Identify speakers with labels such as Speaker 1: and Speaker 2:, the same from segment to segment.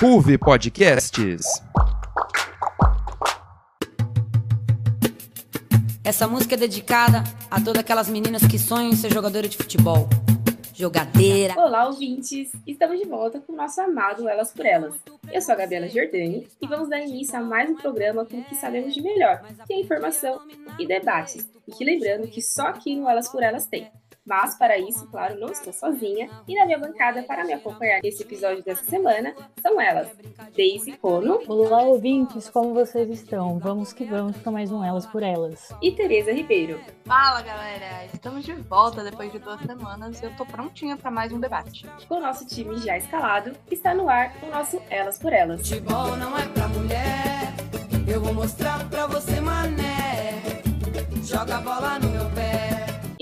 Speaker 1: Ruve Podcasts.
Speaker 2: Essa música é dedicada a todas aquelas meninas que sonham em ser jogadora de futebol. Jogadeira.
Speaker 3: Olá, ouvintes! Estamos de volta com o nosso amado Elas por Elas. Eu sou a Gabriela Jordani e vamos dar início a mais um programa com o que sabemos de melhor, que é informação e debates. E que lembrando que só aqui no Elas por Elas tem. Mas, para isso, claro, não estou sozinha. E na minha bancada, para me acompanhar nesse episódio dessa semana, são elas, Daisy Cono.
Speaker 4: Olá, ouvintes, como vocês estão? Vamos que vamos para mais um Elas por Elas.
Speaker 3: E Tereza Ribeiro.
Speaker 5: Fala, galera! Estamos de volta depois de duas semanas. Eu tô prontinha para mais um debate.
Speaker 3: Com o nosso time já escalado, está no ar o nosso Elas por Elas.
Speaker 6: Futebol não é pra mulher, eu vou mostrar pra você, mané. Joga a bola no.
Speaker 3: E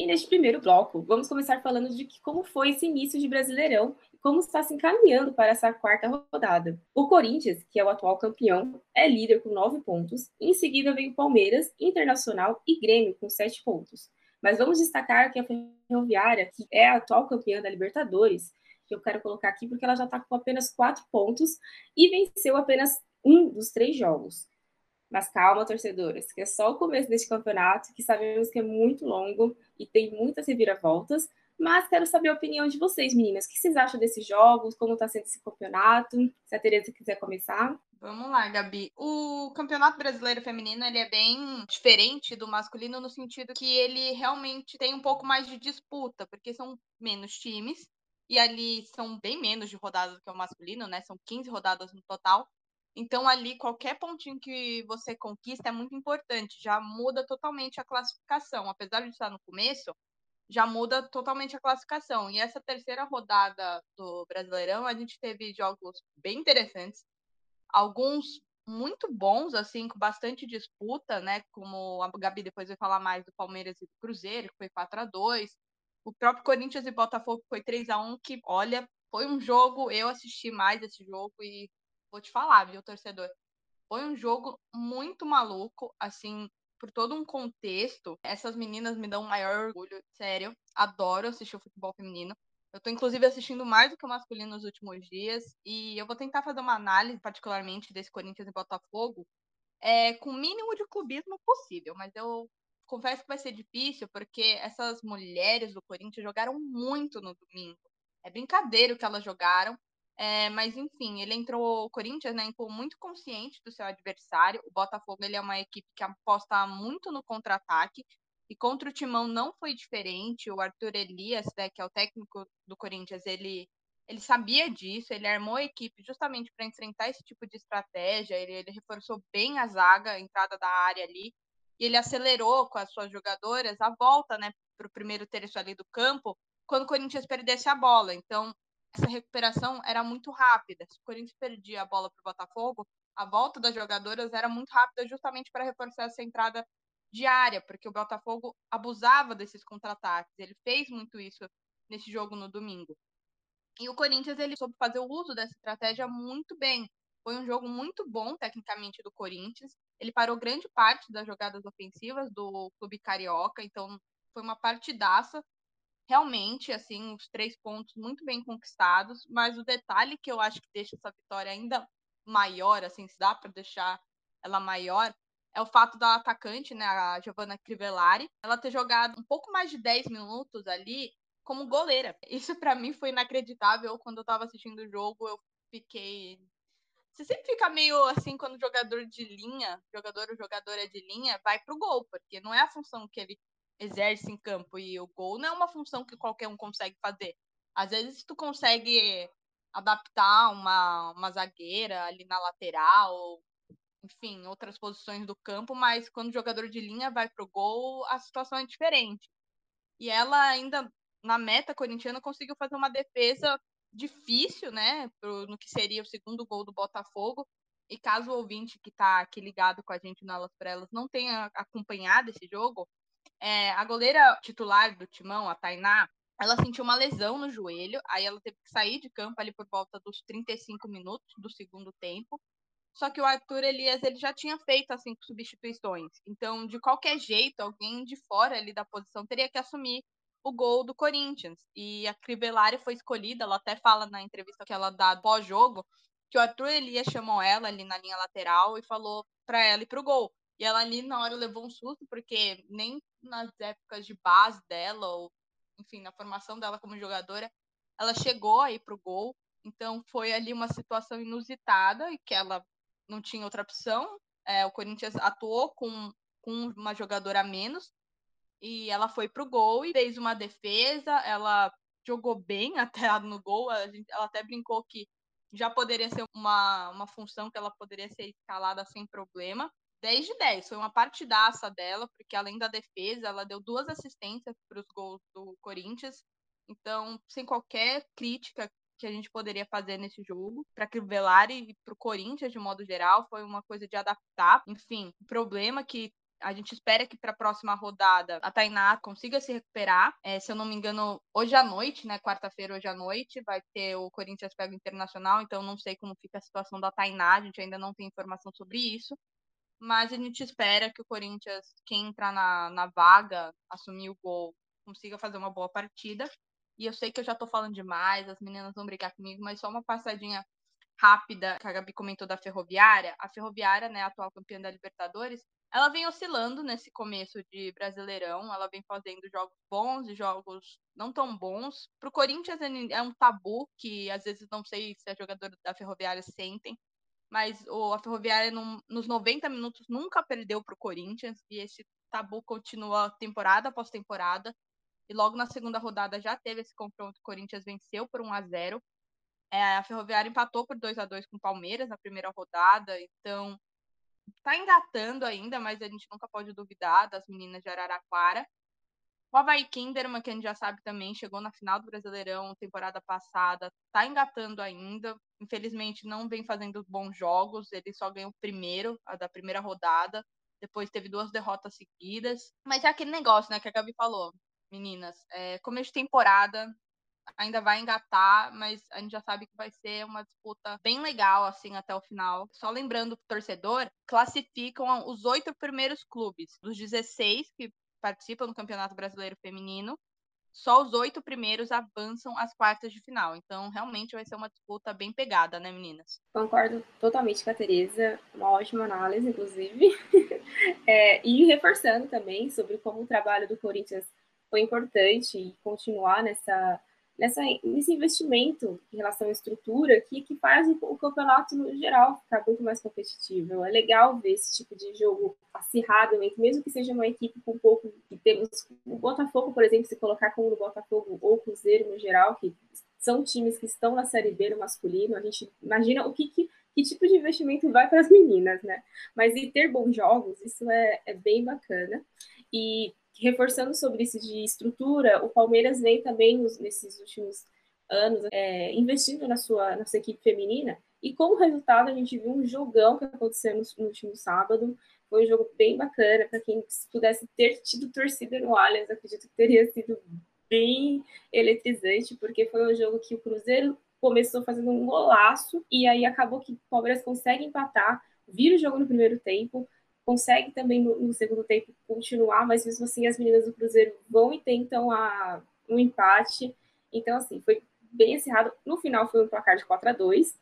Speaker 3: neste primeiro bloco, vamos começar falando de que, como foi esse início de Brasileirão e como está se encaminhando para essa quarta rodada. O Corinthians, que é o atual campeão, é líder com nove pontos. Em seguida vem o Palmeiras, Internacional e Grêmio com sete pontos. Mas vamos destacar que a Ferroviária, que é a atual campeã da Libertadores, que eu quero colocar aqui porque ela já está com apenas quatro pontos e venceu apenas um dos três jogos. Mas calma, torcedores, que é só o começo deste campeonato, que sabemos que é muito longo e tem muitas reviravoltas. Mas quero saber a opinião de vocês, meninas. O que vocês acham desses jogos? Como está sendo esse campeonato? Se a Tereza quiser começar.
Speaker 5: Vamos lá, Gabi. O Campeonato Brasileiro Feminino ele é bem diferente do masculino no sentido que ele realmente tem um pouco mais de disputa, porque são menos times e ali são bem menos de rodadas do que o masculino, né? São 15 rodadas no total. Então, ali, qualquer pontinho que você conquista é muito importante, já muda totalmente a classificação. Apesar de estar no começo, já muda totalmente a classificação. E essa terceira rodada do Brasileirão, a gente teve jogos bem interessantes, alguns muito bons, assim, com bastante disputa, né? Como a Gabi depois vai falar mais do Palmeiras e do Cruzeiro, que foi 4 a 2 O próprio Corinthians e Botafogo foi 3 a 1 que, olha, foi um jogo, eu assisti mais esse jogo e vou te falar, viu, torcedor? Foi um jogo muito maluco, assim, por todo um contexto. Essas meninas me dão maior orgulho, sério. Adoro assistir o futebol feminino. Eu tô, inclusive, assistindo mais do que o masculino nos últimos dias. E eu vou tentar fazer uma análise, particularmente, desse Corinthians e Botafogo, é, com o mínimo de clubismo possível. Mas eu confesso que vai ser difícil, porque essas mulheres do Corinthians jogaram muito no domingo. É brincadeira o que elas jogaram. É, mas enfim, ele entrou, o Corinthians, né, entrou muito consciente do seu adversário. O Botafogo ele é uma equipe que aposta muito no contra-ataque. E contra o Timão não foi diferente. O Arthur Elias, né, que é o técnico do Corinthians, ele, ele sabia disso. Ele armou a equipe justamente para enfrentar esse tipo de estratégia. Ele, ele reforçou bem a zaga, a entrada da área ali. E ele acelerou com as suas jogadoras a volta né, para o primeiro terço ali do campo, quando o Corinthians perdesse a bola. Então, essa recuperação era muito rápida. Se o Corinthians perdia a bola para o Botafogo, a volta das jogadoras era muito rápida justamente para reforçar essa entrada diária, porque o Botafogo abusava desses contra-ataques. Ele fez muito isso nesse jogo no domingo. E o Corinthians ele soube fazer o uso dessa estratégia muito bem. Foi um jogo muito bom tecnicamente do Corinthians. Ele parou grande parte das jogadas ofensivas do clube carioca, então foi uma partidaça realmente, assim, os três pontos muito bem conquistados, mas o detalhe que eu acho que deixa essa vitória ainda maior, assim, se dá para deixar ela maior, é o fato da atacante, né, a Giovanna Crivellari, ela ter jogado um pouco mais de 10 minutos ali como goleira. Isso para mim foi inacreditável. Quando eu estava assistindo o jogo, eu fiquei você sempre fica meio assim quando o jogador de linha, jogador ou jogadora de linha, vai pro gol, porque não é a função que ele exerce em campo e o gol não é uma função que qualquer um consegue fazer. Às vezes tu consegue adaptar uma, uma zagueira ali na lateral, enfim, outras posições do campo, mas quando o jogador de linha vai pro gol, a situação é diferente. E ela ainda na meta corintiana conseguiu fazer uma defesa difícil, né, pro, no que seria o segundo gol do Botafogo. E caso o ouvinte que está aqui ligado com a gente na por Elas não tenha acompanhado esse jogo, é, a goleira titular do Timão, a Tainá, ela sentiu uma lesão no joelho, aí ela teve que sair de campo ali por volta dos 35 minutos do segundo tempo. Só que o Arthur Elias ele já tinha feito as cinco substituições. Então, de qualquer jeito, alguém de fora ali da posição teria que assumir o gol do Corinthians. E a Crivellari foi escolhida, ela até fala na entrevista que ela dá pós-jogo, que o Arthur Elias chamou ela ali na linha lateral e falou para ela ir pro gol. E ela ali na hora levou um susto, porque nem nas épocas de base dela, ou enfim, na formação dela como jogadora, ela chegou aí pro gol. Então foi ali uma situação inusitada e que ela não tinha outra opção. É, o Corinthians atuou com, com uma jogadora a menos e ela foi pro gol e fez uma defesa. Ela jogou bem até no gol. ela até brincou que já poderia ser uma, uma função que ela poderia ser escalada sem problema. 10 de 10, foi uma partidaça dela, porque além da defesa, ela deu duas assistências para os gols do Corinthians. Então, sem qualquer crítica que a gente poderia fazer nesse jogo, para Crivellari e para o Corinthians de modo geral, foi uma coisa de adaptar. Enfim, o problema que a gente espera que para a próxima rodada a Tainá consiga se recuperar. É, se eu não me engano, hoje à noite, né? Quarta-feira, hoje à noite, vai ter o Corinthians pega o Internacional, então não sei como fica a situação da Tainá, a gente ainda não tem informação sobre isso. Mas a gente espera que o Corinthians, quem entrar na, na vaga, assumir o gol, consiga fazer uma boa partida. E eu sei que eu já tô falando demais, as meninas vão brigar comigo, mas só uma passadinha rápida que a Gabi comentou da Ferroviária. A Ferroviária, né, atual campeã da Libertadores, ela vem oscilando nesse começo de Brasileirão, ela vem fazendo jogos bons e jogos não tão bons. Para o Corinthians é um tabu que às vezes não sei se a jogadora da Ferroviária sentem, mas o, a Ferroviária num, nos 90 minutos nunca perdeu para o Corinthians e esse tabu continua temporada após temporada. E logo na segunda rodada já teve esse confronto, o Corinthians venceu por 1 a 0. É, a Ferroviária empatou por 2 a 2 com o Palmeiras na primeira rodada, então tá engatando ainda, mas a gente nunca pode duvidar das meninas de Araraquara. O Havaí Kinderman, que a gente já sabe também, chegou na final do Brasileirão temporada passada, tá engatando ainda. Infelizmente não vem fazendo bons jogos, ele só ganhou o primeiro, a da primeira rodada. Depois teve duas derrotas seguidas. Mas é aquele negócio, né, que a Gabi falou, meninas. É, começo de temporada, ainda vai engatar, mas a gente já sabe que vai ser uma disputa bem legal, assim, até o final. Só lembrando torcedor, classificam os oito primeiros clubes, dos 16 que participam do Campeonato Brasileiro Feminino, só os oito primeiros avançam às quartas de final. Então, realmente vai ser uma disputa bem pegada, né, meninas?
Speaker 3: Concordo totalmente com a Tereza, uma ótima análise, inclusive. é, e reforçando também sobre como o trabalho do Corinthians foi importante e continuar nessa nessa, nesse investimento em relação à estrutura que, que faz o, o, campeonato no geral ficar muito mais competitivo. É legal ver esse tipo de jogo acirrado, mesmo que seja uma equipe com pouco que temos o Botafogo, por exemplo, se colocar como no Botafogo ou Cruzeiro no geral, que são times que estão na Série B no masculino, a gente imagina o que, que que tipo de investimento vai para as meninas, né? Mas e ter bons jogos, isso é, é bem bacana. E reforçando sobre isso de estrutura, o Palmeiras vem também nos, nesses últimos anos é, investindo na sua, na sua equipe feminina. E como resultado, a gente viu um jogão que aconteceu no, no último sábado. Foi um jogo bem bacana. Para quem pudesse ter tido torcida no Allianz, acredito que teria sido bem eletrizante, porque foi um jogo que o Cruzeiro começou fazendo um golaço e aí acabou que o Palmeiras consegue empatar, vira o jogo no primeiro tempo, consegue também no, no, segundo tempo continuar, mas mesmo assim as meninas do Cruzeiro vão e tentam a, um empate. Então, assim, foi bem acirrado. No final foi um placar de 4 a 2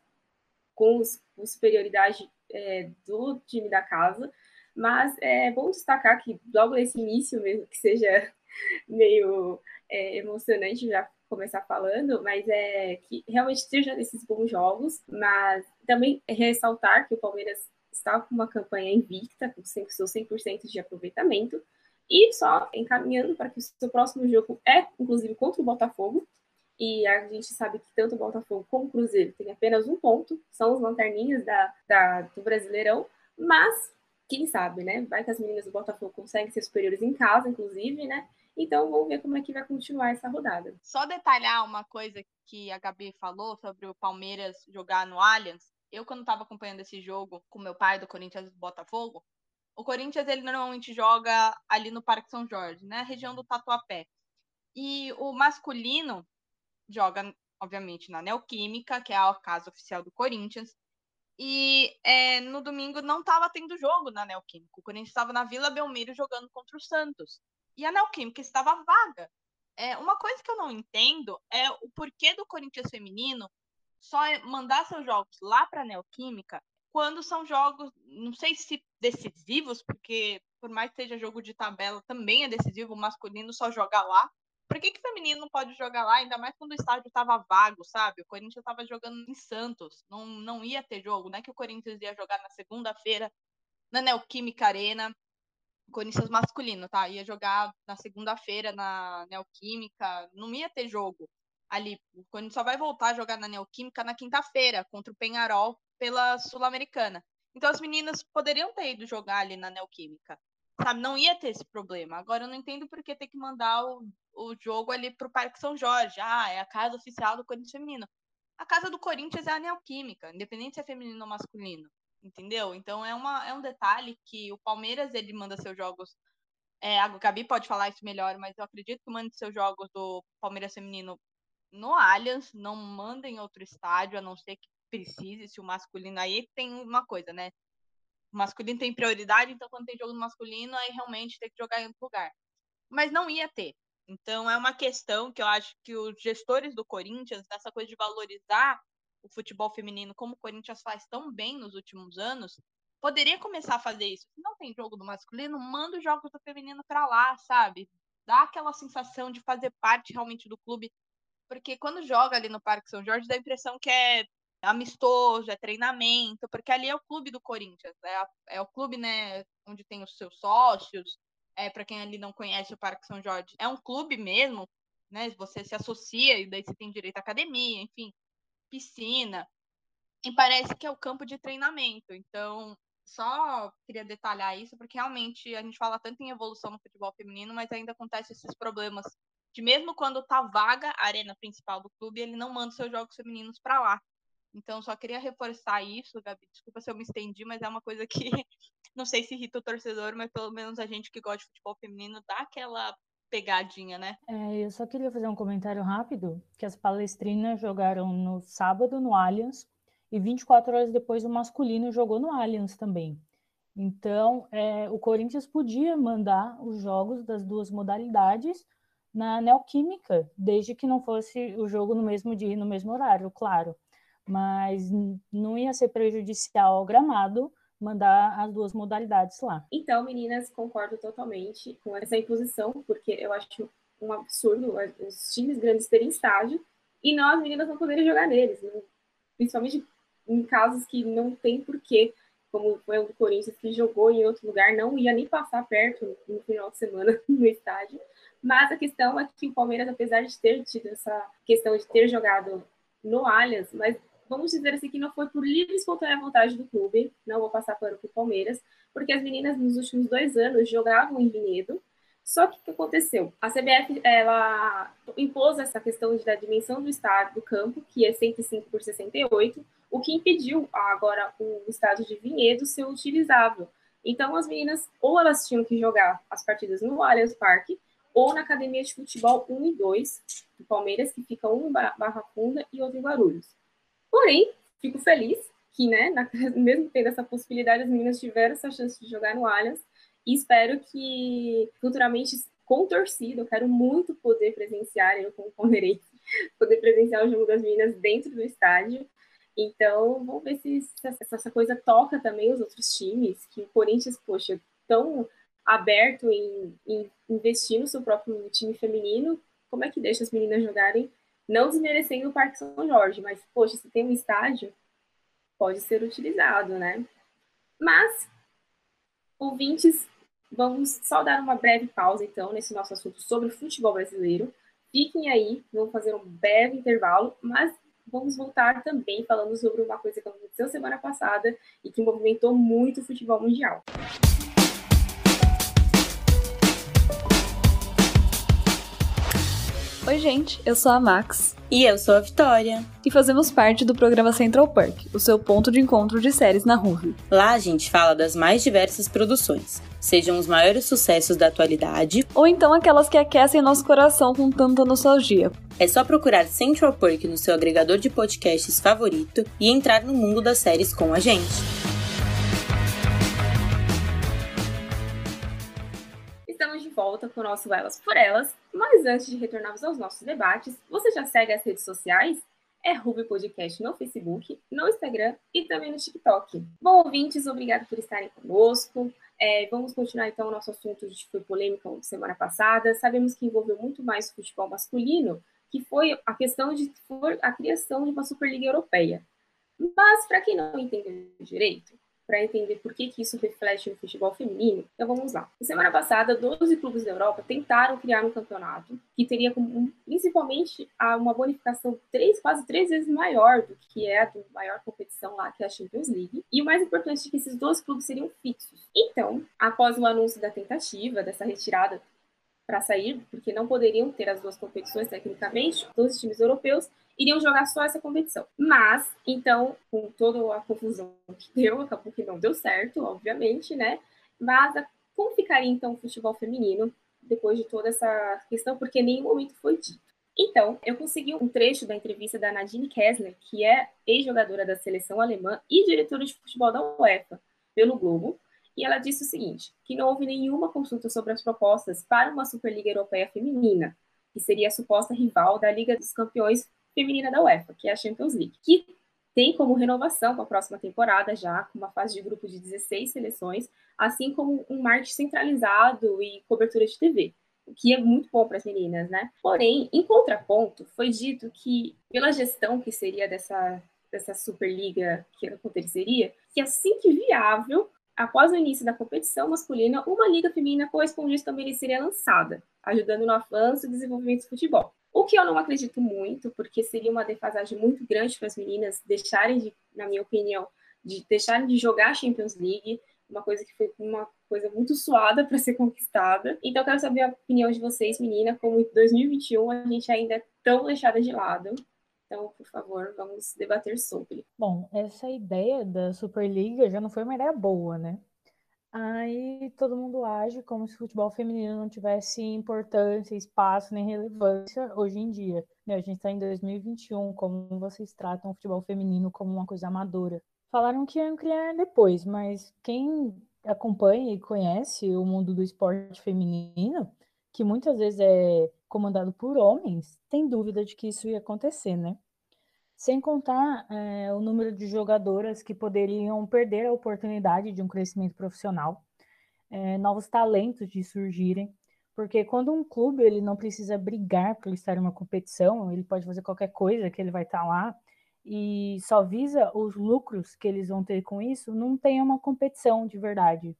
Speaker 3: com, os, com superioridade é, do time da casa. Mas é bom destacar que logo nesse início mesmo, que seja meio é, emocionante já começar falando, mas é que realmente seja esses bons jogos, mas também ressaltar que o Palmeiras está com uma campanha invicta, com seu 100% de aproveitamento, e só encaminhando para que o seu próximo jogo é, inclusive, contra o Botafogo, e a gente sabe que tanto o Botafogo como o Cruzeiro tem apenas um ponto, são os lanterninhas da, da, do Brasileirão, mas quem sabe, né? Vai que as meninas do Botafogo conseguem ser superiores em casa, inclusive, né? Então vamos ver como é que vai continuar essa rodada.
Speaker 5: Só detalhar uma coisa que a Gabi falou sobre o Palmeiras jogar no Allianz eu quando estava acompanhando esse jogo com meu pai do Corinthians do Botafogo, o Corinthians ele normalmente joga ali no Parque São Jorge, né, região do Tatuapé. E o masculino joga, obviamente, na Neoquímica, que é a casa oficial do Corinthians. E é, no domingo não estava tendo jogo na Neoquímica. O Corinthians estava na Vila Belmiro jogando contra o Santos. E a Neoquímica estava vaga. É, uma coisa que eu não entendo é o porquê do Corinthians feminino só é mandar seus jogos lá para a Neoquímica quando são jogos, não sei se decisivos, porque por mais que seja jogo de tabela, também é decisivo o masculino só jogar lá. Por que, que o feminino não pode jogar lá, ainda mais quando o estádio estava vago, sabe? O Corinthians estava jogando em Santos, não, não ia ter jogo, não é que o Corinthians ia jogar na segunda-feira na Neoquímica Arena, Corinthians masculino, tá? Ia jogar na segunda-feira na Neoquímica, não ia ter jogo ali. O só vai voltar a jogar na Neoquímica na quinta-feira, contra o Penharol pela Sul-Americana. Então as meninas poderiam ter ido jogar ali na Neoquímica sabe? Não ia ter esse problema. Agora eu não entendo por que ter que mandar o, o jogo ali pro Parque São Jorge. Ah, é a casa oficial do Corinthians feminino. A casa do Corinthians é a Neoquímica, independente se é feminino ou masculino. Entendeu? Então é, uma, é um detalhe que o Palmeiras ele manda seus jogos. É, a Gabi pode falar isso melhor, mas eu acredito que manda seus jogos do Palmeiras feminino no Allianz, não manda em outro estádio, a não ser que precise, se o masculino aí tem uma coisa, né? o masculino tem prioridade, então quando tem jogo no masculino, aí realmente tem que jogar em outro lugar. Mas não ia ter. Então é uma questão que eu acho que os gestores do Corinthians, dessa coisa de valorizar o futebol feminino como o Corinthians faz tão bem nos últimos anos, poderia começar a fazer isso. Se não tem jogo do masculino, manda os jogos do feminino para lá, sabe? Dá aquela sensação de fazer parte realmente do clube. Porque quando joga ali no Parque São Jorge, dá a impressão que é amistoso, é treinamento, porque ali é o clube do Corinthians, é, é o clube, né, onde tem os seus sócios, é para quem ali não conhece o Parque São Jorge, é um clube mesmo, né, você se associa e daí você tem direito à academia, enfim, piscina, e parece que é o campo de treinamento, então só queria detalhar isso, porque realmente a gente fala tanto em evolução no futebol feminino, mas ainda acontece esses problemas de mesmo quando tá vaga a arena principal do clube, ele não manda seus jogos femininos para lá. Então, só queria reforçar isso, Gabi. Desculpa se eu me estendi, mas é uma coisa que não sei se irrita o torcedor, mas pelo menos a gente que gosta de futebol feminino dá aquela pegadinha, né?
Speaker 4: É, eu só queria fazer um comentário rápido, que as palestrinas jogaram no sábado no Allianz e 24 horas depois o masculino jogou no Allianz também. Então, é, o Corinthians podia mandar os jogos das duas modalidades na Neoquímica, desde que não fosse o jogo no mesmo dia e no mesmo horário, claro mas não ia ser prejudicial ao gramado mandar as duas modalidades lá.
Speaker 3: Então, meninas, concordo totalmente com essa imposição, porque eu acho um absurdo os times grandes terem estádio e nós, meninas, não poderem jogar neles, né? principalmente em casos que não tem porquê, como foi o do Corinthians, que jogou em outro lugar, não ia nem passar perto no final de semana no estádio. Mas a questão é que o Palmeiras, apesar de ter tido essa questão de ter jogado no Allianz, mas vamos dizer assim, que não foi por livre e espontânea vontade do clube, não vou passar pano para o Palmeiras, porque as meninas nos últimos dois anos jogavam em Vinhedo, só que o que aconteceu? A CBF, ela impôs essa questão da dimensão do estádio, do campo, que é 105 por 68, o que impediu agora o estádio de Vinhedo ser utilizável. Então, as meninas, ou elas tinham que jogar as partidas no Allianz Parque, ou na Academia de Futebol 1 e 2 do Palmeiras, que fica um em Barra Funda e outro em Guarulhos. Porém, fico feliz que, né, na, mesmo tendo essa possibilidade, as meninas tiveram essa chance de jogar no Allianz e espero que futuramente com torcida, eu quero muito poder presenciar, eu palmeirense, poder presenciar o jogo das meninas dentro do estádio. Então, vamos ver se essa coisa toca também os outros times, que o Corinthians, poxa, tão aberto em, em investir no seu próprio time feminino, como é que deixa as meninas jogarem não desmerecendo o Parque São Jorge, mas, poxa, se tem um estádio, pode ser utilizado, né? Mas, ouvintes, vamos só dar uma breve pausa, então, nesse nosso assunto sobre o futebol brasileiro. Fiquem aí, vamos fazer um breve intervalo, mas vamos voltar também falando sobre uma coisa que aconteceu semana passada e que movimentou muito o futebol mundial.
Speaker 7: Oi, gente, eu sou a Max.
Speaker 8: E eu sou a Vitória.
Speaker 7: E fazemos parte do programa Central Park, o seu ponto de encontro de séries na Ruve.
Speaker 8: Lá a gente fala das mais diversas produções, sejam os maiores sucessos da atualidade,
Speaker 7: ou então aquelas que aquecem nosso coração com tanta nostalgia.
Speaker 8: É só procurar Central Park no seu agregador de podcasts favorito e entrar no mundo das séries com a gente.
Speaker 3: Volta com o nosso Elas por Elas, mas antes de retornarmos aos nossos debates, você já segue as redes sociais? É Ruby Podcast no Facebook, no Instagram e também no TikTok. Bom, ouvintes, obrigado por estarem conosco. É, vamos continuar então o nosso assunto de foi polêmica semana passada. Sabemos que envolveu muito mais o futebol masculino, que foi a questão de a criação de uma Superliga Europeia. Mas, para quem não entendeu direito, para entender por que, que isso reflete no futebol feminino, então vamos lá. Na semana passada, 12 clubes da Europa tentaram criar um campeonato que teria como, principalmente uma bonificação três, quase três vezes maior do que é a do maior competição lá, que é a Champions League. E o mais importante é que esses 12 clubes seriam fixos. Então, após o anúncio da tentativa, dessa retirada para sair, porque não poderiam ter as duas competições tecnicamente, todos os times europeus iriam jogar só essa competição. Mas, então, com toda a confusão que deu, acabou que não deu certo, obviamente, né? Mas como ficaria então o futebol feminino depois de toda essa questão, porque nenhum momento foi dito. Então, eu consegui um trecho da entrevista da Nadine Kessler, que é ex-jogadora da seleção alemã e diretora de futebol da UEFA, pelo Globo, e ela disse o seguinte: que não houve nenhuma consulta sobre as propostas para uma Superliga Europeia Feminina, que seria a suposta rival da Liga dos Campeões Feminina da UEFA, que é a Champions League, que tem como renovação para a próxima temporada já, com uma fase de grupo de 16 seleções, assim como um marketing centralizado e cobertura de TV, o que é muito bom para as meninas, né? Porém, em contraponto, foi dito que, pela gestão que seria dessa, dessa Superliga que aconteceria, que assim que viável, após o início da competição masculina, uma liga feminina correspondente também seria lançada, ajudando no avanço e desenvolvimento do futebol. O que eu não acredito muito, porque seria uma defasagem muito grande para as meninas deixarem de, na minha opinião, de deixarem de jogar Champions League, uma coisa que foi uma coisa muito suada para ser conquistada. Então, quero saber a opinião de vocês, menina, como em 2021 a gente ainda é tão deixada de lado. Então, por favor, vamos debater sobre.
Speaker 4: Bom, essa ideia da Superliga já não foi uma ideia boa, né? Aí todo mundo age como se o futebol feminino não tivesse importância, espaço nem relevância hoje em dia. Né? A gente está em 2021, como vocês tratam o futebol feminino como uma coisa amadora. Falaram que iam criar depois, mas quem acompanha e conhece o mundo do esporte feminino, que muitas vezes é comandado por homens, tem dúvida de que isso ia acontecer, né? Sem contar é, o número de jogadoras que poderiam perder a oportunidade de um crescimento profissional, é, novos talentos de surgirem, porque quando um clube ele não precisa brigar por estar em uma competição, ele pode fazer qualquer coisa que ele vai estar lá e só visa os lucros que eles vão ter com isso, não tem uma competição de verdade.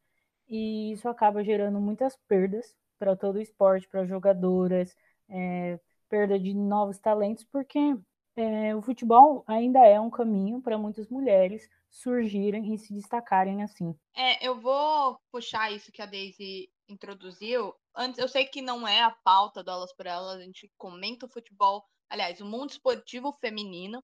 Speaker 4: E isso acaba gerando muitas perdas para todo o esporte, para jogadoras, é, perda de novos talentos, porque é, o futebol ainda é um caminho para muitas mulheres surgirem e se destacarem assim.
Speaker 5: É, eu vou puxar isso que a Daisy introduziu. Antes, eu sei que não é a pauta do Elas por Elas, a gente comenta o futebol, aliás, o mundo esportivo feminino,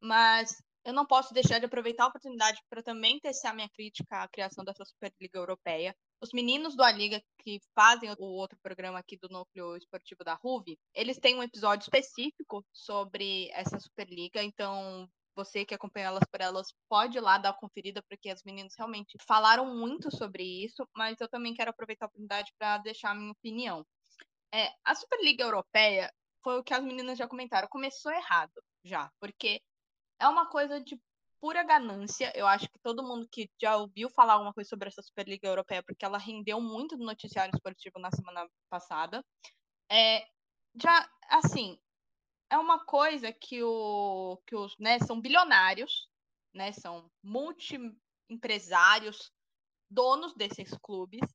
Speaker 5: mas eu não posso deixar de aproveitar a oportunidade para também tecer a minha crítica à criação dessa Superliga Europeia. Os meninos do A Liga que fazem o outro programa aqui do Núcleo Esportivo da RUV, eles têm um episódio específico sobre essa Superliga, então você que acompanha elas por elas pode ir lá dar uma conferida, porque as meninas realmente falaram muito sobre isso, mas eu também quero aproveitar a oportunidade para deixar a minha opinião. É, a Superliga Europeia foi o que as meninas já comentaram, começou errado já, porque é uma coisa de pura ganância. Eu acho que todo mundo que já ouviu falar alguma coisa sobre essa Superliga Europeia, porque ela rendeu muito no noticiário esportivo na semana passada. É, já, assim, é uma coisa que, o, que os, né, são bilionários, né, são multi-empresários, donos desses clubes.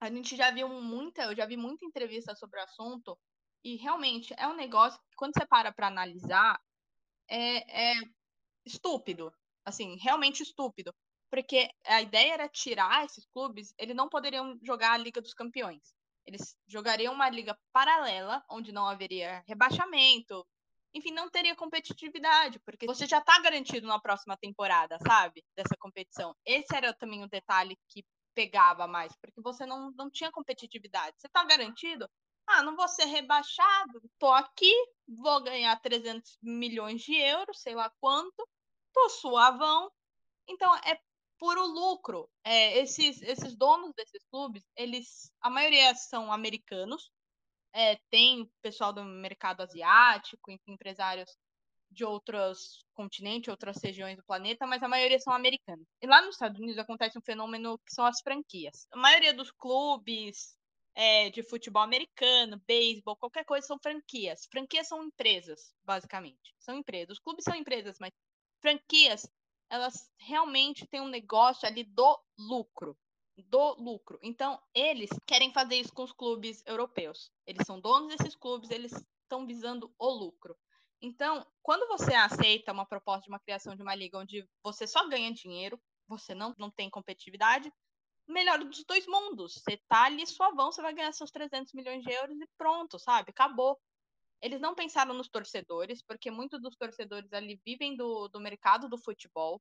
Speaker 5: A gente já viu muita, eu já vi muita entrevista sobre o assunto, e realmente é um negócio que, quando você para para analisar, é, é estúpido. Assim, realmente estúpido. Porque a ideia era tirar esses clubes, eles não poderiam jogar a Liga dos Campeões. Eles jogariam uma liga paralela, onde não haveria rebaixamento, enfim, não teria competitividade, porque você já está garantido na próxima temporada, sabe? Dessa competição. Esse era também o detalhe que pegava mais, porque você não, não tinha competitividade. Você está garantido? Ah, não vou ser rebaixado, tô aqui, vou ganhar 300 milhões de euros, sei lá quanto, tô suavão. Então, é puro lucro. É, esses, esses donos desses clubes, eles, a maioria são americanos, é, tem pessoal do mercado asiático, empresários de outros continentes, outras regiões do planeta, mas a maioria são americanos. E lá nos Estados Unidos acontece um fenômeno que são as franquias. A maioria dos clubes é, de futebol americano, beisebol, qualquer coisa são franquias. Franquias são empresas, basicamente. São empresas. Os clubes são empresas, mas franquias, elas realmente têm um negócio ali do lucro. Do lucro. Então, eles querem fazer isso com os clubes europeus. Eles são donos desses clubes, eles estão visando o lucro. Então, quando você aceita uma proposta de uma criação de uma liga onde você só ganha dinheiro, você não, não tem competitividade, melhor dos dois mundos. Você tá ali suavão, você vai ganhar seus 300 milhões de euros e pronto, sabe? Acabou. Eles não pensaram nos torcedores, porque muitos dos torcedores ali vivem do, do mercado do futebol.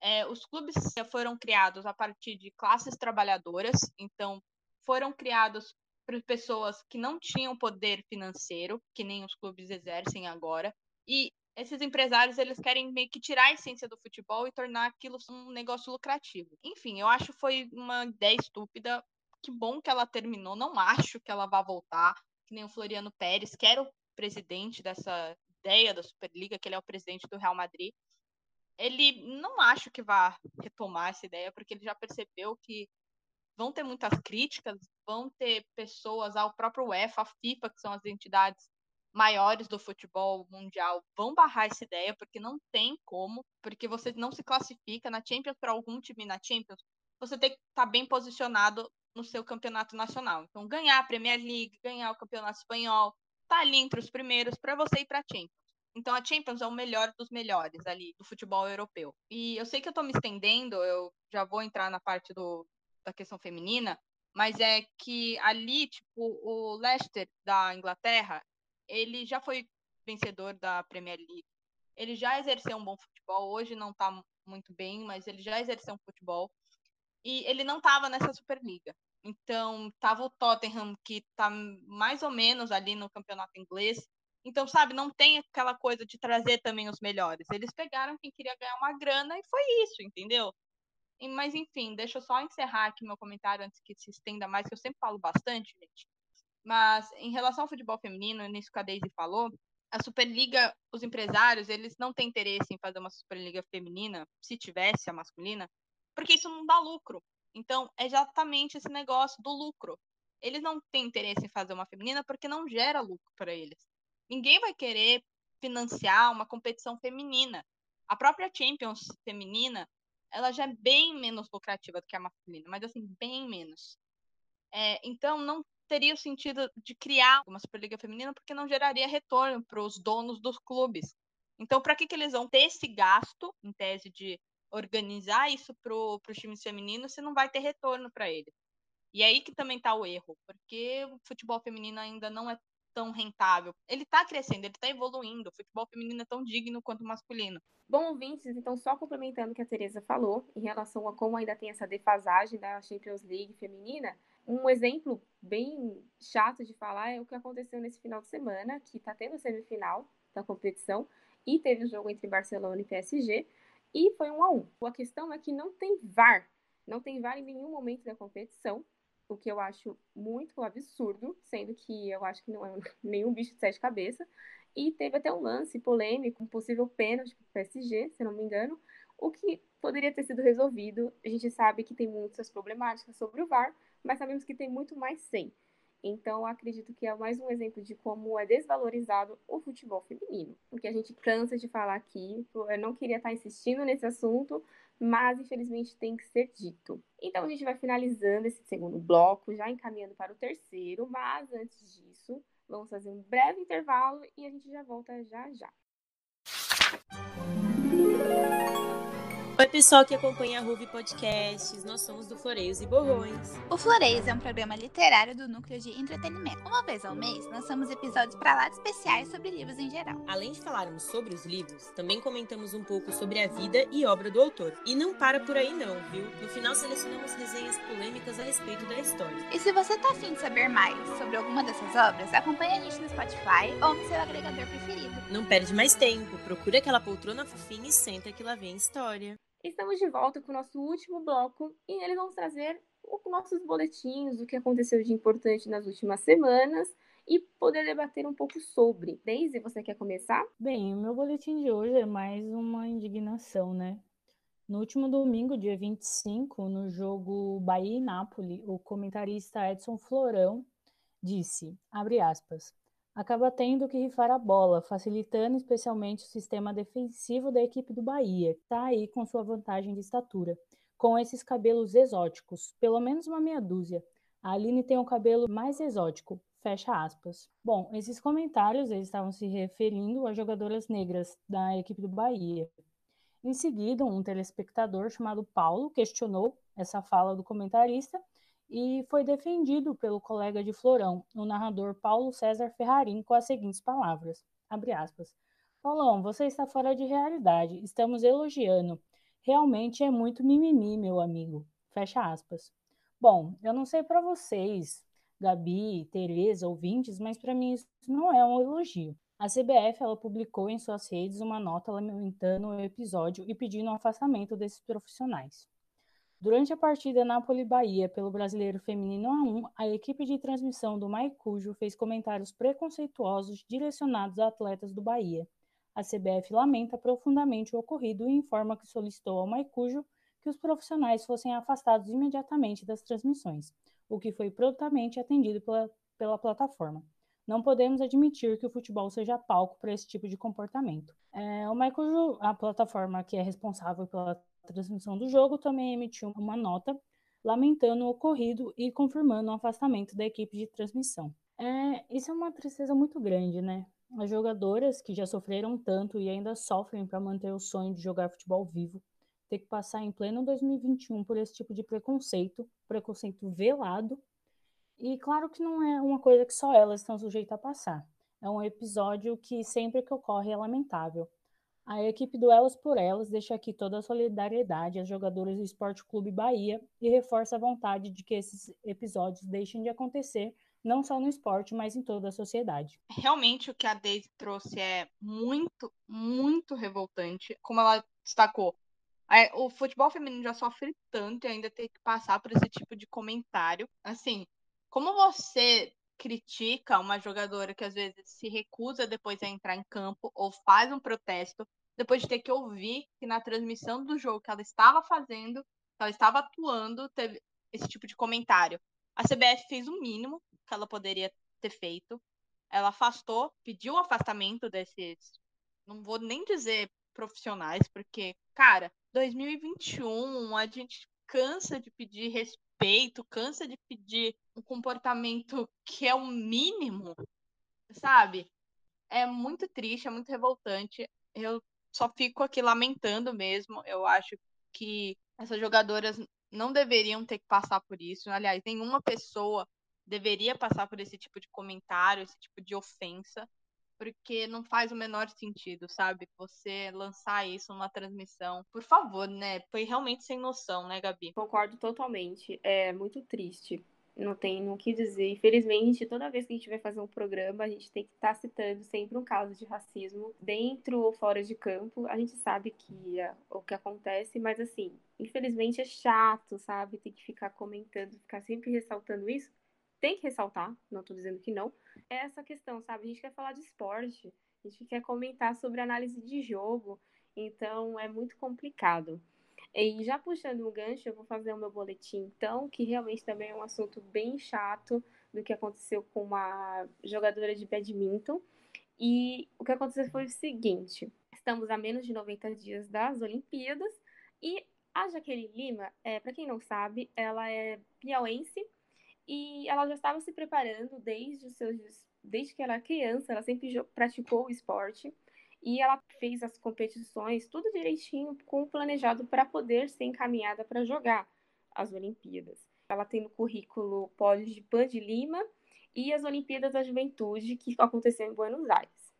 Speaker 5: É, os clubes foram criados a partir de classes trabalhadoras, então foram criados para pessoas que não tinham poder financeiro, que nem os clubes exercem agora. E esses empresários eles querem meio que tirar a essência do futebol e tornar aquilo um negócio lucrativo. Enfim, eu acho que foi uma ideia estúpida. Que bom que ela terminou. Não acho que ela vá voltar. Que nem o Floriano Pérez, que era o presidente dessa ideia da Superliga, que ele é o presidente do Real Madrid. Ele não acho que vá retomar essa ideia, porque ele já percebeu que vão ter muitas críticas, vão ter pessoas ao próprio UEFA, a FIFA, que são as entidades maiores do futebol mundial, vão barrar essa ideia, porque não tem como, porque você não se classifica na Champions para algum time na Champions, você tem que estar tá bem posicionado no seu campeonato nacional. Então, ganhar a Premier League, ganhar o campeonato espanhol, tá ali entre os primeiros para você ir para a Champions. Então a Champions é o melhor dos melhores ali do futebol europeu. E eu sei que eu estou me estendendo, eu já vou entrar na parte do, da questão feminina, mas é que ali, tipo, o Leicester da Inglaterra, ele já foi vencedor da Premier League. Ele já exerceu um bom futebol, hoje não está muito bem, mas ele já exerceu um futebol. E ele não estava nessa Superliga. Então, tava o Tottenham, que está mais ou menos ali no campeonato inglês. Então, sabe, não tem aquela coisa de trazer também os melhores. Eles pegaram quem queria ganhar uma grana e foi isso, entendeu? Mas enfim, deixa eu só encerrar aqui meu comentário antes que se estenda mais, que eu sempre falo bastante, gente. Mas em relação ao futebol feminino, nisso que a Daisy falou, a Superliga, os empresários, eles não têm interesse em fazer uma Superliga feminina, se tivesse a masculina, porque isso não dá lucro. Então, é exatamente esse negócio do lucro. Eles não têm interesse em fazer uma feminina porque não gera lucro para eles. Ninguém vai querer financiar uma competição feminina. A própria Champions feminina, ela já é bem menos lucrativa do que a masculina, mas assim, bem menos. É, então, não teria o sentido de criar uma Superliga Feminina porque não geraria retorno para os donos dos clubes. Então, para que, que eles vão ter esse gasto, em tese, de organizar isso para os times femininos se não vai ter retorno para eles? E aí que também está o erro, porque o futebol feminino ainda não é tão rentável. Ele está crescendo, ele está evoluindo. O futebol feminino é tão digno quanto o masculino.
Speaker 3: Bom, ouvintes, então só complementando o que a Tereza falou, em relação a como ainda tem essa defasagem da Champions League feminina, um exemplo bem chato de falar é o que aconteceu nesse final de semana, que está tendo semifinal da competição, e teve o jogo entre Barcelona e PSG, e foi um a um. A questão é que não tem VAR, não tem VAR em nenhum momento da competição, o que eu acho muito absurdo, sendo que eu acho que não é nenhum bicho de sete cabeças. E teve até um lance polêmico, um possível pênalti para o PSG, se não me engano, o que poderia ter sido resolvido. A gente sabe que tem muitas problemáticas sobre o VAR, mas sabemos que tem muito mais sem. Então, acredito que é mais um exemplo de como é desvalorizado o futebol feminino. O que a gente cansa de falar aqui, eu não queria estar insistindo nesse assunto, mas infelizmente tem que ser dito. Então, a gente vai finalizando esse segundo bloco, já encaminhando para o terceiro, mas antes disso, Vamos fazer um breve intervalo e a gente já volta já já.
Speaker 8: Oi, pessoal que acompanha a Ruby Podcasts, nós somos do Floreios e Borrões.
Speaker 9: O Floreios é um programa literário do núcleo de entretenimento. Uma vez ao mês, lançamos episódios para lá especiais sobre livros em geral.
Speaker 8: Além de falarmos sobre os livros, também comentamos um pouco sobre a vida e obra do autor. E não para por aí não, viu? No final selecionamos resenhas polêmicas a respeito da história.
Speaker 9: E se você tá afim de saber mais sobre alguma dessas obras, acompanhe a gente no Spotify ou no seu agregador preferido.
Speaker 8: Não perde mais tempo, procura aquela poltrona fofinha e senta que lá vem história.
Speaker 3: Estamos de volta com o nosso último bloco e eles vão trazer os nossos boletins, o que aconteceu de importante nas últimas semanas e poder debater um pouco sobre. Daisy, você quer começar?
Speaker 4: Bem, o meu boletim de hoje é mais uma indignação, né? No último domingo, dia 25, no jogo Bahia e Nápoles, o comentarista Edson Florão disse, abre aspas, acaba tendo que rifar a bola, facilitando especialmente o sistema defensivo da equipe do Bahia, que está aí com sua vantagem de estatura, com esses cabelos exóticos, pelo menos uma meia dúzia. A Aline tem o cabelo mais exótico, fecha aspas. Bom, esses comentários eles estavam se referindo a jogadoras negras da equipe do Bahia. Em seguida, um telespectador chamado Paulo questionou essa fala do comentarista e foi defendido pelo colega de Florão, o narrador Paulo César Ferrarim, com as seguintes palavras: aspas, Paulão, você está fora de realidade. Estamos elogiando. Realmente é muito mimimi, meu amigo. Fecha aspas. Bom, eu não sei para vocês, Gabi, Tereza, ouvintes, mas para mim isso não é um elogio. A CBF ela publicou em suas redes uma nota lamentando o episódio e pedindo o afastamento desses profissionais. Durante a partida Napoli-Bahia pelo Brasileiro Feminino A1, a equipe de transmissão do Maicujo fez comentários preconceituosos direcionados a atletas do Bahia. A CBF lamenta profundamente o ocorrido e informa que solicitou ao Maicujo que os profissionais fossem afastados imediatamente das transmissões, o que foi prontamente atendido pela, pela plataforma. Não podemos admitir que o futebol seja palco para esse tipo de comportamento. É, o Michael, a plataforma que é responsável pela transmissão do jogo, também emitiu uma nota lamentando o ocorrido e confirmando o afastamento da equipe de transmissão. É, isso é uma tristeza muito grande, né? As jogadoras que já sofreram tanto e ainda sofrem para manter o sonho de jogar futebol vivo, ter que passar em pleno 2021 por esse tipo de preconceito, preconceito velado e claro que não é uma coisa que só elas estão sujeitas a passar. É um episódio que sempre que ocorre é lamentável. A equipe do Elas por Elas deixa aqui toda a solidariedade às jogadoras do Esporte Clube Bahia e reforça a vontade de que esses episódios deixem de acontecer, não só no esporte, mas em toda a sociedade.
Speaker 5: Realmente o que a Daisy trouxe é muito, muito revoltante. Como ela destacou, o futebol feminino já sofre tanto e ainda tem que passar por esse tipo de comentário. Assim, como você critica uma jogadora que às vezes se recusa depois a entrar em campo ou faz um protesto, depois de ter que ouvir que na transmissão do jogo que ela estava fazendo, ela estava atuando, teve esse tipo de comentário. A CBF fez o mínimo que ela poderia ter feito. Ela afastou, pediu o afastamento desses, não vou nem dizer profissionais, porque, cara, 2021, a gente cansa de pedir respeito, cansa de pedir um comportamento que é o mínimo, sabe? É muito triste, é muito revoltante. Eu só fico aqui lamentando mesmo. Eu acho que essas jogadoras não deveriam ter que passar por isso. Aliás, nenhuma pessoa deveria passar por esse tipo de comentário, esse tipo de ofensa porque não faz o menor sentido, sabe? Você lançar isso numa transmissão. Por favor, né? Foi realmente sem noção, né, Gabi?
Speaker 3: Concordo totalmente. É muito triste. Não tem no que dizer. Infelizmente, toda vez que a gente vai fazer um programa, a gente tem que estar tá citando sempre um caso de racismo, dentro ou fora de campo. A gente sabe que é o que acontece, mas assim, infelizmente é chato, sabe? Tem que ficar comentando, ficar sempre ressaltando isso tem que ressaltar, não estou dizendo que não, é essa questão, sabe? A gente quer falar de esporte, a gente quer comentar sobre análise de jogo, então é muito complicado. E já puxando um gancho, eu vou fazer o meu boletim, então, que realmente também é um assunto bem chato do que aconteceu com uma jogadora de badminton. E o que aconteceu foi o seguinte: estamos a menos de 90 dias das Olimpíadas e a Jaqueline Lima, é, para quem não sabe, ela é piauense e ela já estava se preparando desde os seus desde que era criança, ela sempre praticou o esporte e ela fez as competições tudo direitinho com o planejado para poder ser encaminhada para jogar as Olimpíadas. Ela tem no currículo pódio de Pan de Lima e as Olimpíadas da Juventude que aconteceu em Buenos Aires.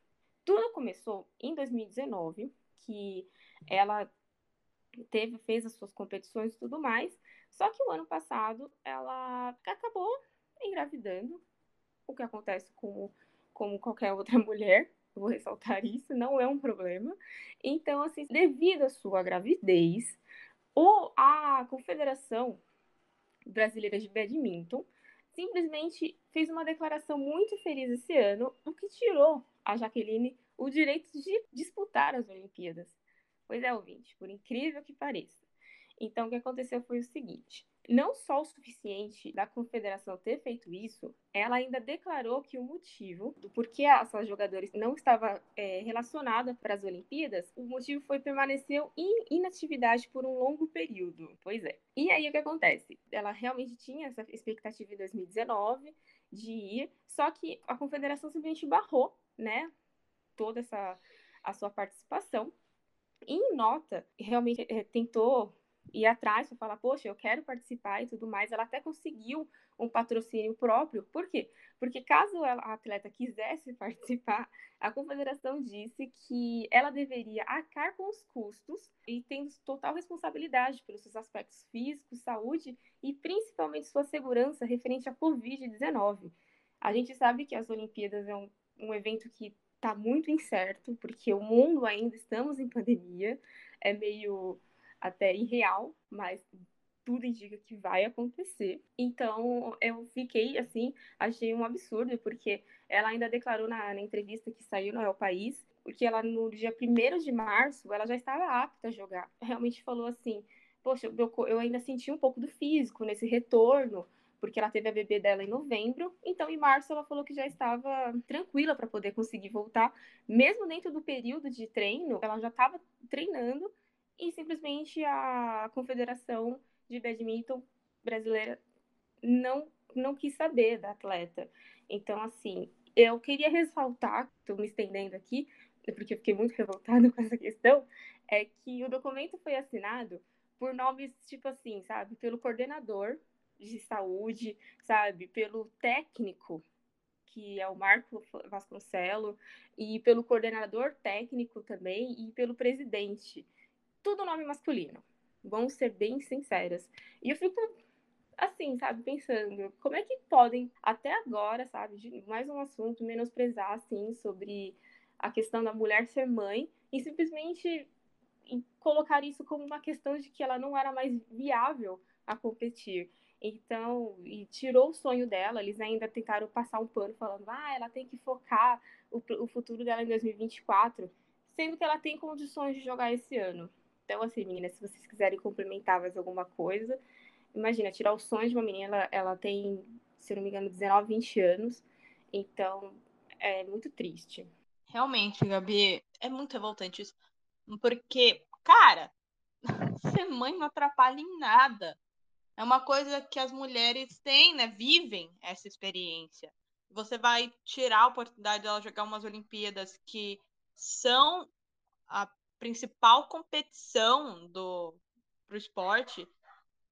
Speaker 3: Tudo começou em 2019, que ela teve fez as suas competições e tudo mais, só que o ano passado ela acabou engravidando, o que acontece com como qualquer outra mulher, vou ressaltar isso, não é um problema. Então, assim, devido à sua gravidez, ou a Confederação Brasileira de Badminton simplesmente fez uma declaração muito feliz esse ano, o que tirou a Jaqueline o direito de disputar as Olimpíadas. Pois é, ouvinte, por incrível que pareça. Então, o que aconteceu foi o seguinte: não só o suficiente da confederação ter feito isso, ela ainda declarou que o motivo do porquê essas jogadores não estava é, relacionada para as Olimpíadas, o motivo foi permanecer em inatividade por um longo período. Pois é. E aí o que acontece? Ela realmente tinha essa expectativa em 2019 de ir, só que a confederação simplesmente barrou, né, toda essa a sua participação. E em nota, realmente é, tentou ir atrás para falar, poxa, eu quero participar e tudo mais. Ela até conseguiu um patrocínio próprio. Por quê? Porque caso a atleta quisesse participar, a confederação disse que ela deveria arcar com os custos e tendo total responsabilidade pelos seus aspectos físicos, saúde e principalmente sua segurança referente à Covid-19. A gente sabe que as Olimpíadas é um, um evento que está muito incerto, porque o mundo ainda estamos em pandemia, é meio até irreal, mas tudo indica que vai acontecer. Então, eu fiquei assim, achei um absurdo, porque ela ainda declarou na, na entrevista que saiu no El País, que ela no dia 1 de março, ela já estava apta a jogar. Realmente falou assim: Poxa, eu, eu ainda senti um pouco do físico nesse retorno, porque ela teve a bebê dela em novembro, então em março ela falou que já estava tranquila para poder conseguir voltar, mesmo dentro do período de treino, ela já estava treinando e simplesmente a Confederação de Badminton Brasileira não, não quis saber da atleta. Então, assim, eu queria ressaltar, estou me estendendo aqui, porque eu fiquei muito revoltada com essa questão, é que o documento foi assinado por nomes, tipo assim, sabe, pelo coordenador de saúde, sabe, pelo técnico, que é o Marco Vasconcelo, e pelo coordenador técnico também, e pelo presidente tudo nome masculino. Vamos ser bem sinceras. E eu fico assim, sabe, pensando, como é que podem, até agora, sabe, de mais um assunto, menosprezar, assim, sobre a questão da mulher ser mãe e simplesmente colocar isso como uma questão de que ela não era mais viável a competir. Então, e tirou o sonho dela, eles ainda tentaram passar um pano falando, ah, ela tem que focar o, o futuro dela em 2024, sendo que ela tem condições de jogar esse ano. Então, assim, meninas, se vocês quiserem complementar mais alguma coisa, imagina, tirar o sonho de uma menina, ela, ela tem, se não me engano, 19, 20 anos. Então, é muito triste.
Speaker 5: Realmente, Gabi, é muito revoltante isso. Porque, cara, ser mãe não atrapalha em nada. É uma coisa que as mulheres têm, né? Vivem essa experiência. Você vai tirar a oportunidade dela jogar umas Olimpíadas que são a principal competição do pro esporte,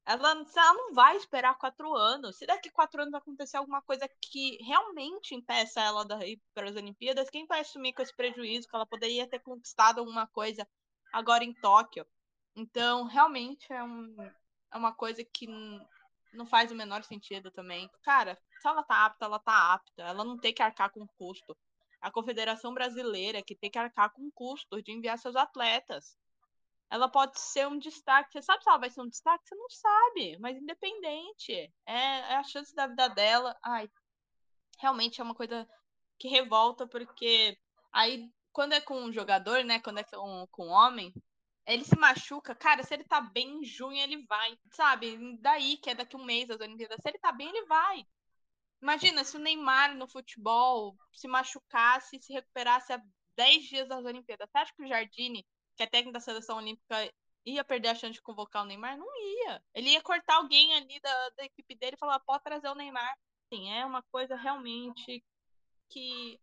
Speaker 5: ela, ela não vai esperar quatro anos. Se daqui quatro anos acontecer alguma coisa que realmente impeça ela da ir para as Olimpíadas, quem vai assumir com esse prejuízo que ela poderia ter conquistado alguma coisa agora em Tóquio? Então, realmente é, um, é uma coisa que não faz o menor sentido também. Cara, se ela tá apta, ela tá apta. Ela não tem que arcar com custo a Confederação Brasileira, que tem que arcar com custos de enviar seus atletas. Ela pode ser um destaque. Você sabe se ela vai ser um destaque? Você não sabe, mas independente. É, é a chance da vida dela. Ai, realmente é uma coisa que revolta, porque aí, quando é com um jogador, né? Quando é com, com um homem, ele se machuca, cara, se ele tá bem em junho, ele vai, sabe? Daí, que é daqui um mês as Olimpíadas, se ele tá bem, ele vai. Imagina se o Neymar no futebol se machucasse e se recuperasse há 10 dias das Olimpíadas. Você acha que o Jardine, que é técnico da seleção olímpica, ia perder a chance de convocar o Neymar? Não ia. Ele ia cortar alguém ali da, da equipe dele e falar: pode trazer o Neymar. Sim, é uma coisa realmente que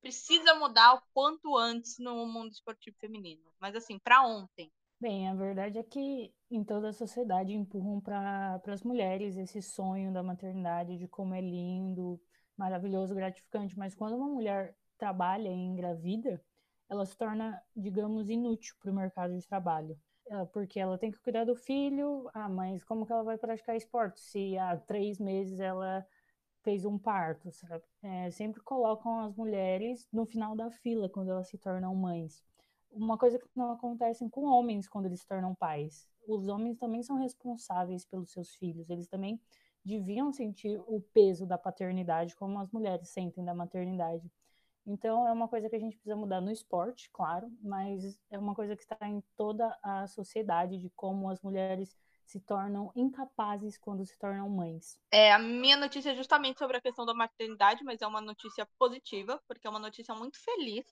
Speaker 5: precisa mudar o quanto antes no mundo esportivo feminino. Mas assim, para ontem.
Speaker 4: Bem, a verdade é que em toda a sociedade empurram para as mulheres esse sonho da maternidade, de como é lindo, maravilhoso, gratificante, mas quando uma mulher trabalha e engravida, ela se torna, digamos, inútil para o mercado de trabalho. Porque ela tem que cuidar do filho, ah, mas como que ela vai praticar esporte se há três meses ela fez um parto, sabe? É, sempre colocam as mulheres no final da fila quando elas se tornam mães. Uma coisa que não acontece com homens quando eles se tornam pais. Os homens também são responsáveis pelos seus filhos, eles também deviam sentir o peso da paternidade como as mulheres sentem da maternidade. Então, é uma coisa que a gente precisa mudar no esporte, claro, mas é uma coisa que está em toda a sociedade de como as mulheres se tornam incapazes quando se tornam mães.
Speaker 5: É, a minha notícia é justamente sobre a questão da maternidade, mas é uma notícia positiva, porque é uma notícia muito feliz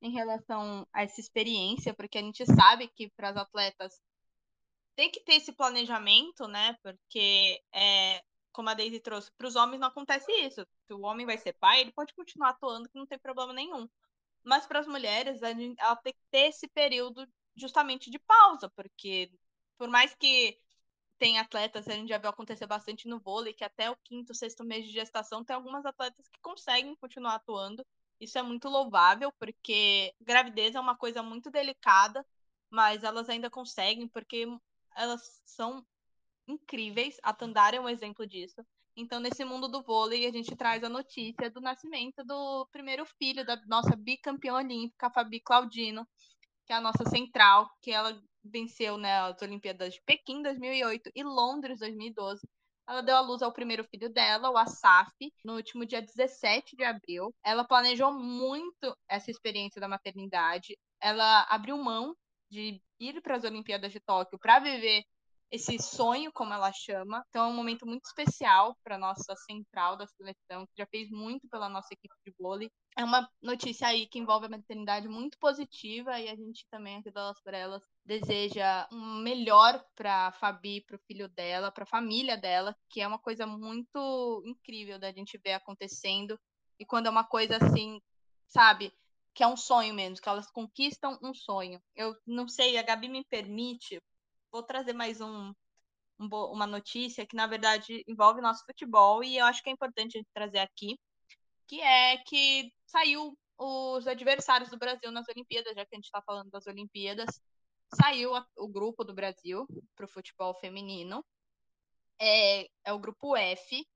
Speaker 5: em relação a essa experiência, porque a gente sabe que para as atletas tem que ter esse planejamento, né? Porque, é, como a Daisy trouxe, para os homens não acontece isso. Se o homem vai ser pai, ele pode continuar atuando que não tem problema nenhum. Mas para as mulheres, ela tem que ter esse período justamente de pausa, porque por mais que tem atletas, a gente já viu acontecer bastante no vôlei, que até o quinto, sexto mês de gestação tem algumas atletas que conseguem continuar atuando. Isso é muito louvável, porque gravidez é uma coisa muito delicada, mas elas ainda conseguem, porque elas são incríveis. A Tandara é um exemplo disso. Então, nesse mundo do vôlei, a gente traz a notícia do nascimento do primeiro filho da nossa bicampeã olímpica, Fabi Claudino, que é a nossa central, que ela venceu né, as Olimpíadas de Pequim 2008 e Londres 2012. Ela deu à luz ao primeiro filho dela, o Asaf, no último dia 17 de abril. Ela planejou muito essa experiência da maternidade. Ela abriu mão de ir para as Olimpíadas de Tóquio para viver esse sonho, como ela chama. Então é um momento muito especial para nossa central da seleção, que já fez muito pela nossa equipe de vôlei é uma notícia aí que envolve a maternidade muito positiva e a gente também aqui das Elas deseja um melhor para Fabi, para o filho dela, para a família dela, que é uma coisa muito incrível da gente ver acontecendo e quando é uma coisa assim, sabe, que é um sonho mesmo, que elas conquistam um sonho. Eu não sei, a Gabi me permite, vou trazer mais um, um uma notícia que na verdade envolve nosso futebol e eu acho que é importante a gente trazer aqui que é que saiu os adversários do Brasil nas Olimpíadas, já que a gente está falando das Olimpíadas. Saiu a, o grupo do Brasil para o futebol feminino. É, é o grupo F.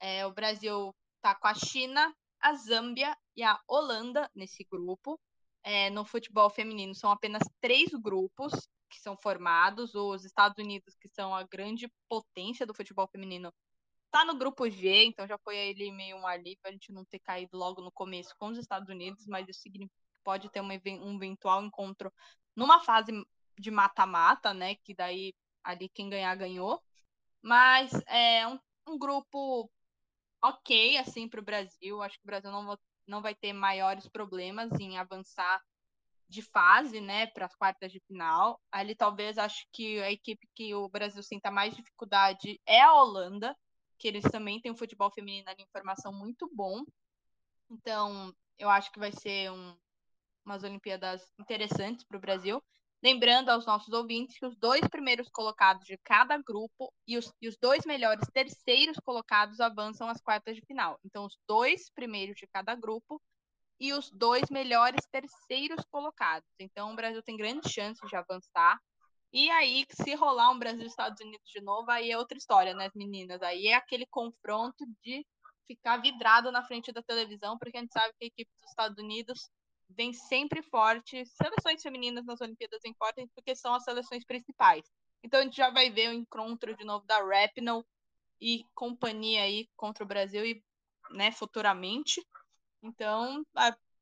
Speaker 5: É, o Brasil está com a China, a Zâmbia e a Holanda nesse grupo. É, no futebol feminino são apenas três grupos que são formados. Os Estados Unidos, que são a grande potência do futebol feminino, tá no grupo G, então já foi ele meio um alívio a gente não ter caído logo no começo com os Estados Unidos, mas isso significa que pode ter uma, um eventual encontro numa fase de mata-mata, né? Que daí ali quem ganhar ganhou. Mas é um, um grupo ok, assim, para o Brasil. Acho que o Brasil não, não vai ter maiores problemas em avançar de fase, né, para as quartas de final. Ali talvez acho que a equipe que o Brasil sinta mais dificuldade é a Holanda, que eles também têm um futebol feminino ali em formação muito bom. Então, eu acho que vai ser um, umas Olimpíadas interessantes para o Brasil. Lembrando aos nossos ouvintes que os dois primeiros colocados de cada grupo e os, e os dois melhores terceiros colocados avançam às quartas de final. Então, os dois primeiros de cada grupo e os dois melhores terceiros colocados. Então, o Brasil tem grandes chances de avançar. E aí, se rolar um Brasil e Estados Unidos de novo, aí é outra história, né, meninas? Aí é aquele confronto de ficar vidrado na frente da televisão, porque a gente sabe que a equipe dos Estados Unidos vem sempre forte. Seleções femininas nas Olimpíadas vêm fortes porque são as seleções principais. Então a gente já vai ver o encontro de novo da Rapinoe e companhia aí contra o Brasil e, né, futuramente. Então,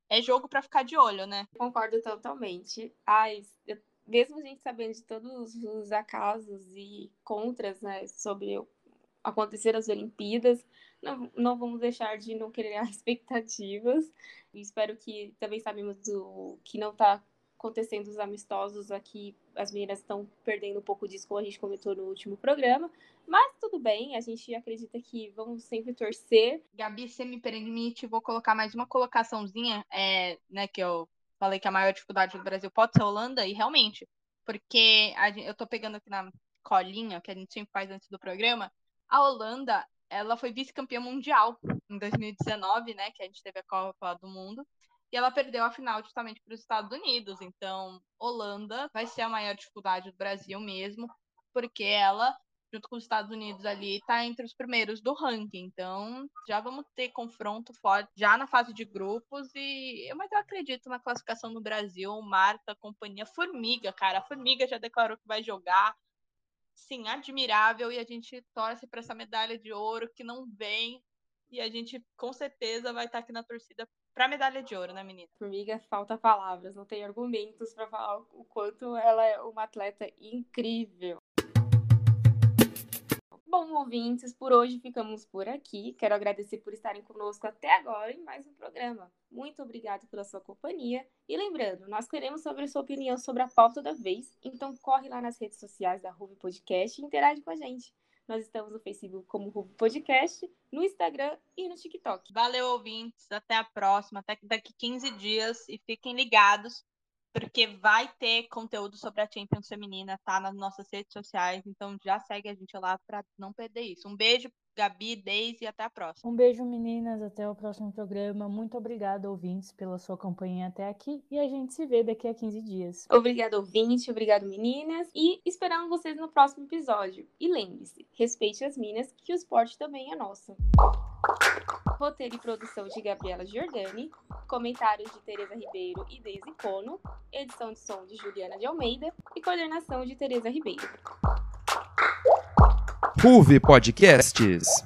Speaker 5: é jogo para ficar de olho, né?
Speaker 3: Concordo totalmente. Ai, eu mesmo a gente sabendo de todos os acasos e contras né, sobre acontecer as Olimpíadas, não, não vamos deixar de não criar expectativas. Espero que também sabemos do que não está acontecendo os amistosos aqui, as meninas estão perdendo um pouco disso, como a gente comentou no último programa. Mas tudo bem, a gente acredita que vamos sempre torcer.
Speaker 5: Gabi, se me permite, vou colocar mais uma colocaçãozinha, é, né, que eu falei que a maior dificuldade do Brasil pode ser a Holanda, e realmente, porque a, eu tô pegando aqui na colinha, que a gente sempre faz antes do programa, a Holanda, ela foi vice-campeã mundial em 2019, né, que a gente teve a Copa do Mundo, e ela perdeu a final justamente para os Estados Unidos. Então, Holanda vai ser a maior dificuldade do Brasil mesmo, porque ela junto com os Estados Unidos ali, tá entre os primeiros do ranking. Então, já vamos ter confronto forte já na fase de grupos e mas eu acredito na classificação do Brasil, Marta, companhia Formiga, cara. A Formiga já declarou que vai jogar. Sim, admirável e a gente torce para essa medalha de ouro que não vem e a gente com certeza vai estar aqui na torcida para medalha de ouro, né, menina?
Speaker 3: Formiga, falta palavras, não tem argumentos para falar o quanto ela é uma atleta incrível. Bom, ouvintes, por hoje ficamos por aqui. Quero agradecer por estarem conosco até agora em mais um programa. Muito obrigado pela sua companhia. E lembrando, nós queremos saber sua opinião sobre a pauta da vez, então corre lá nas redes sociais da Ruby Podcast e interage com a gente. Nós estamos no Facebook como Ruby Podcast, no Instagram e no TikTok.
Speaker 5: Valeu, ouvintes. Até a próxima. Até daqui 15 dias. E fiquem ligados, porque vai ter conteúdo sobre a Champions Feminina, tá? Nas nossas redes sociais. Então já segue a gente lá para não perder isso. Um beijo Gabi, Deise e até a próxima.
Speaker 4: Um beijo, meninas. Até o próximo programa. Muito obrigada, ouvintes, pela sua companhia até aqui. E a gente se vê daqui a 15 dias.
Speaker 3: Obrigado, ouvinte. Obrigado, meninas. E esperamos vocês no próximo episódio. E lembre-se, respeite as minas, que o esporte também é nosso. Roteiro e produção de Gabriela Giordani. Comentários de Tereza Ribeiro e Deise Cono. Edição de som de Juliana de Almeida. E coordenação de Tereza Ribeiro.
Speaker 1: Ruve Podcasts.